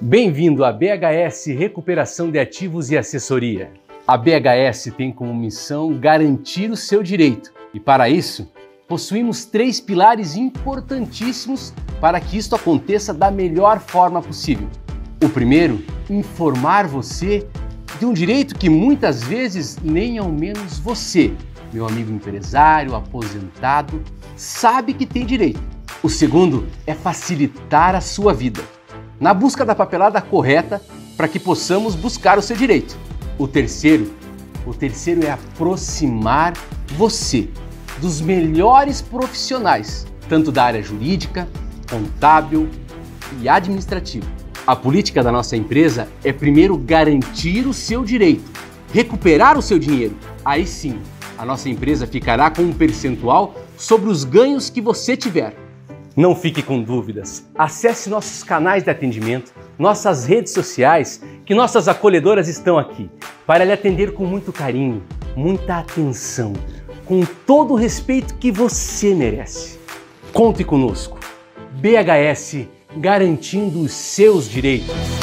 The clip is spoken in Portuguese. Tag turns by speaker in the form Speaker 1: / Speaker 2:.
Speaker 1: Bem-vindo à BHS Recuperação de Ativos e Assessoria. A BHS tem como missão garantir o seu direito e, para isso, possuímos três pilares importantíssimos para que isto aconteça da melhor forma possível. O primeiro, informar você de um direito que muitas vezes nem ao menos você, meu amigo empresário, aposentado, sabe que tem direito. O segundo é facilitar a sua vida na busca da papelada correta para que possamos buscar o seu direito. O terceiro, o terceiro é aproximar você dos melhores profissionais, tanto da área jurídica, contábil e administrativa. A política da nossa empresa é primeiro garantir o seu direito, recuperar o seu dinheiro. Aí sim, a nossa empresa ficará com um percentual sobre os ganhos que você tiver. Não fique com dúvidas. Acesse nossos canais de atendimento, nossas redes sociais, que nossas acolhedoras estão aqui para lhe atender com muito carinho, muita atenção, com todo o respeito que você merece. Conte conosco. BHS garantindo os seus direitos.